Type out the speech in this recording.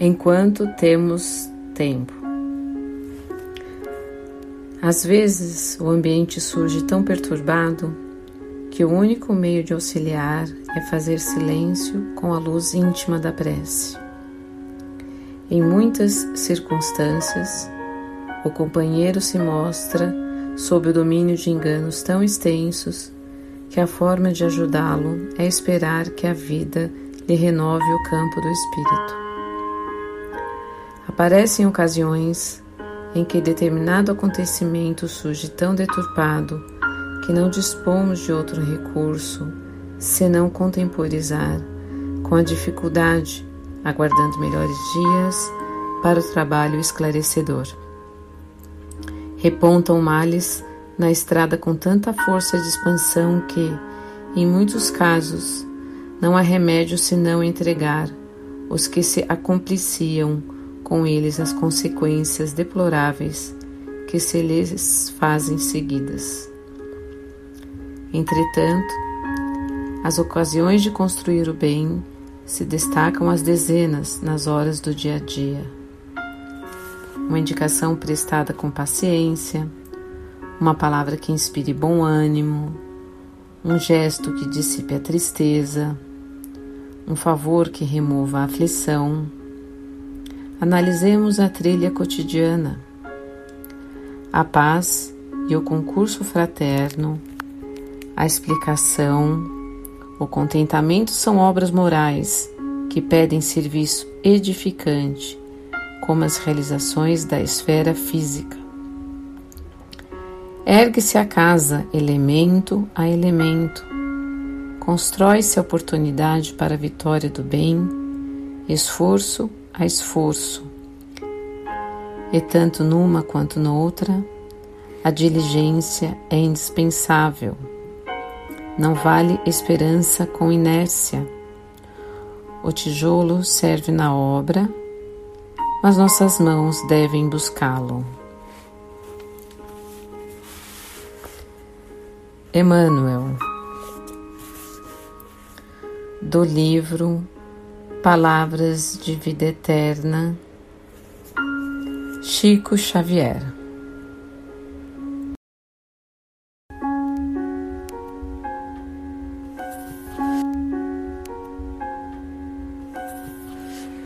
enquanto temos tempo. Às vezes, o ambiente surge tão perturbado que o único meio de auxiliar é fazer silêncio com a luz íntima da prece. Em muitas circunstâncias, o companheiro se mostra sob o domínio de enganos tão extensos que a forma de ajudá-lo é esperar que a vida lhe renove o campo do espírito. Aparecem ocasiões em que determinado acontecimento surge tão deturpado que não dispomos de outro recurso senão contemporizar com a dificuldade, aguardando melhores dias para o trabalho esclarecedor. Repontam males na estrada com tanta força de expansão que, em muitos casos, não há remédio senão entregar os que se acompliciam com eles as consequências deploráveis que se lhes fazem seguidas. Entretanto, as ocasiões de construir o bem se destacam às dezenas nas horas do dia a dia. Uma indicação prestada com paciência, uma palavra que inspire bom ânimo, um gesto que dissipe a tristeza, um favor que remova a aflição Analisemos a trilha cotidiana. A paz e o concurso fraterno, a explicação, o contentamento são obras morais que pedem serviço edificante, como as realizações da esfera física. Ergue-se a casa, elemento a elemento. Constrói-se a oportunidade para a vitória do bem, esforço a esforço. E tanto numa quanto noutra, a diligência é indispensável. Não vale esperança com inércia. O tijolo serve na obra, mas nossas mãos devem buscá-lo. Emmanuel, do livro Palavras de Vida Eterna, Chico Xavier.